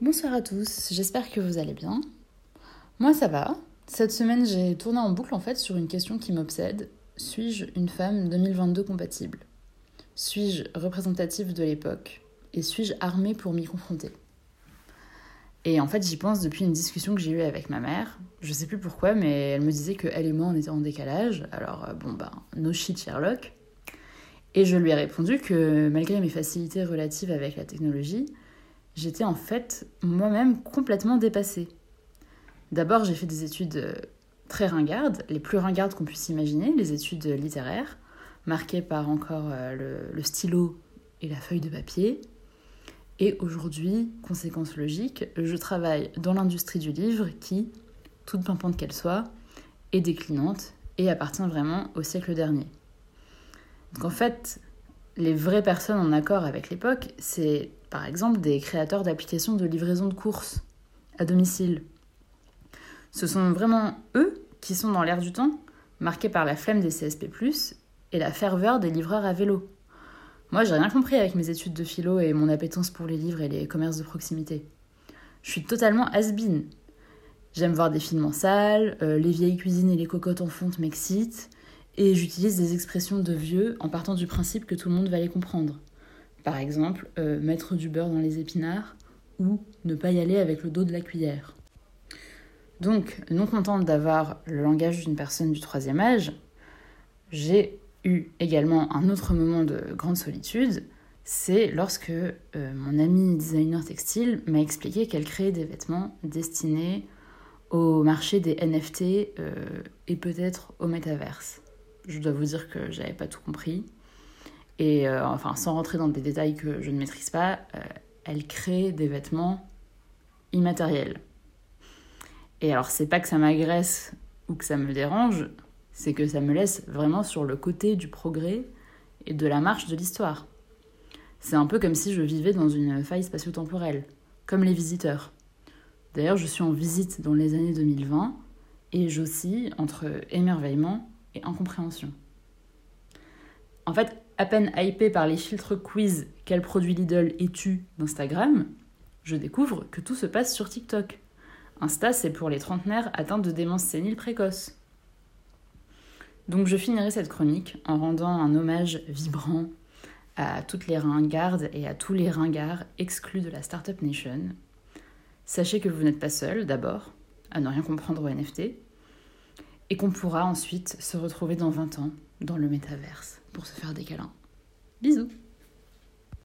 Bonsoir à tous, j'espère que vous allez bien. Moi ça va. Cette semaine j'ai tourné en boucle en fait sur une question qui m'obsède. Suis-je une femme 2022 compatible? Suis-je représentative de l'époque? Et suis-je armée pour m'y confronter? Et en fait j'y pense depuis une discussion que j'ai eue avec ma mère. Je sais plus pourquoi mais elle me disait que elle et moi on était en décalage. Alors euh, bon bah no shit Sherlock. Et je lui ai répondu que malgré mes facilités relatives avec la technologie, j'étais en fait moi-même complètement dépassée. D'abord, j'ai fait des études euh, très ringardes, les plus ringardes qu'on puisse imaginer, les études littéraires, marquées par encore euh, le, le stylo et la feuille de papier. Et aujourd'hui, conséquence logique, je travaille dans l'industrie du livre qui, toute pimpante qu'elle soit, est déclinante et appartient vraiment au siècle dernier. Donc en fait, les vraies personnes en accord avec l'époque, c'est par exemple des créateurs d'applications de livraison de courses à domicile. Ce sont vraiment eux qui sont dans l'air du temps, marqués par la flemme des CSP+, et la ferveur des livreurs à vélo. Moi, j'ai rien compris avec mes études de philo et mon appétence pour les livres et les commerces de proximité. Je suis totalement has-been. J'aime voir des films en salle, euh, les vieilles cuisines et les cocottes en fonte m'excitent, et j'utilise des expressions de vieux en partant du principe que tout le monde va les comprendre. Par exemple, euh, mettre du beurre dans les épinards ou ne pas y aller avec le dos de la cuillère. Donc, non contente d'avoir le langage d'une personne du troisième âge, j'ai eu également un autre moment de grande solitude, c'est lorsque euh, mon amie designer textile m'a expliqué qu'elle créait des vêtements destinés au marché des NFT euh, et peut-être au métaverse. Je dois vous dire que j'avais pas tout compris. Et euh, enfin, sans rentrer dans des détails que je ne maîtrise pas, euh, elle crée des vêtements immatériels. Et alors, c'est pas que ça m'agresse ou que ça me dérange, c'est que ça me laisse vraiment sur le côté du progrès et de la marche de l'histoire. C'est un peu comme si je vivais dans une faille spatio-temporelle, comme les visiteurs. D'ailleurs, je suis en visite dans les années 2020 et j'oscille entre émerveillement et incompréhension. En fait, à peine hypé par les filtres quiz quel produit Lidl es-tu d'Instagram, je découvre que tout se passe sur TikTok. Insta, c'est pour les trentenaires atteints de démence sénile précoce. Donc je finirai cette chronique en rendant un hommage vibrant à toutes les ringardes et à tous les ringards exclus de la Startup Nation. Sachez que vous n'êtes pas seul, d'abord, à ne rien comprendre au NFT, et qu'on pourra ensuite se retrouver dans 20 ans dans le métaverse pour se faire des câlins. Bisous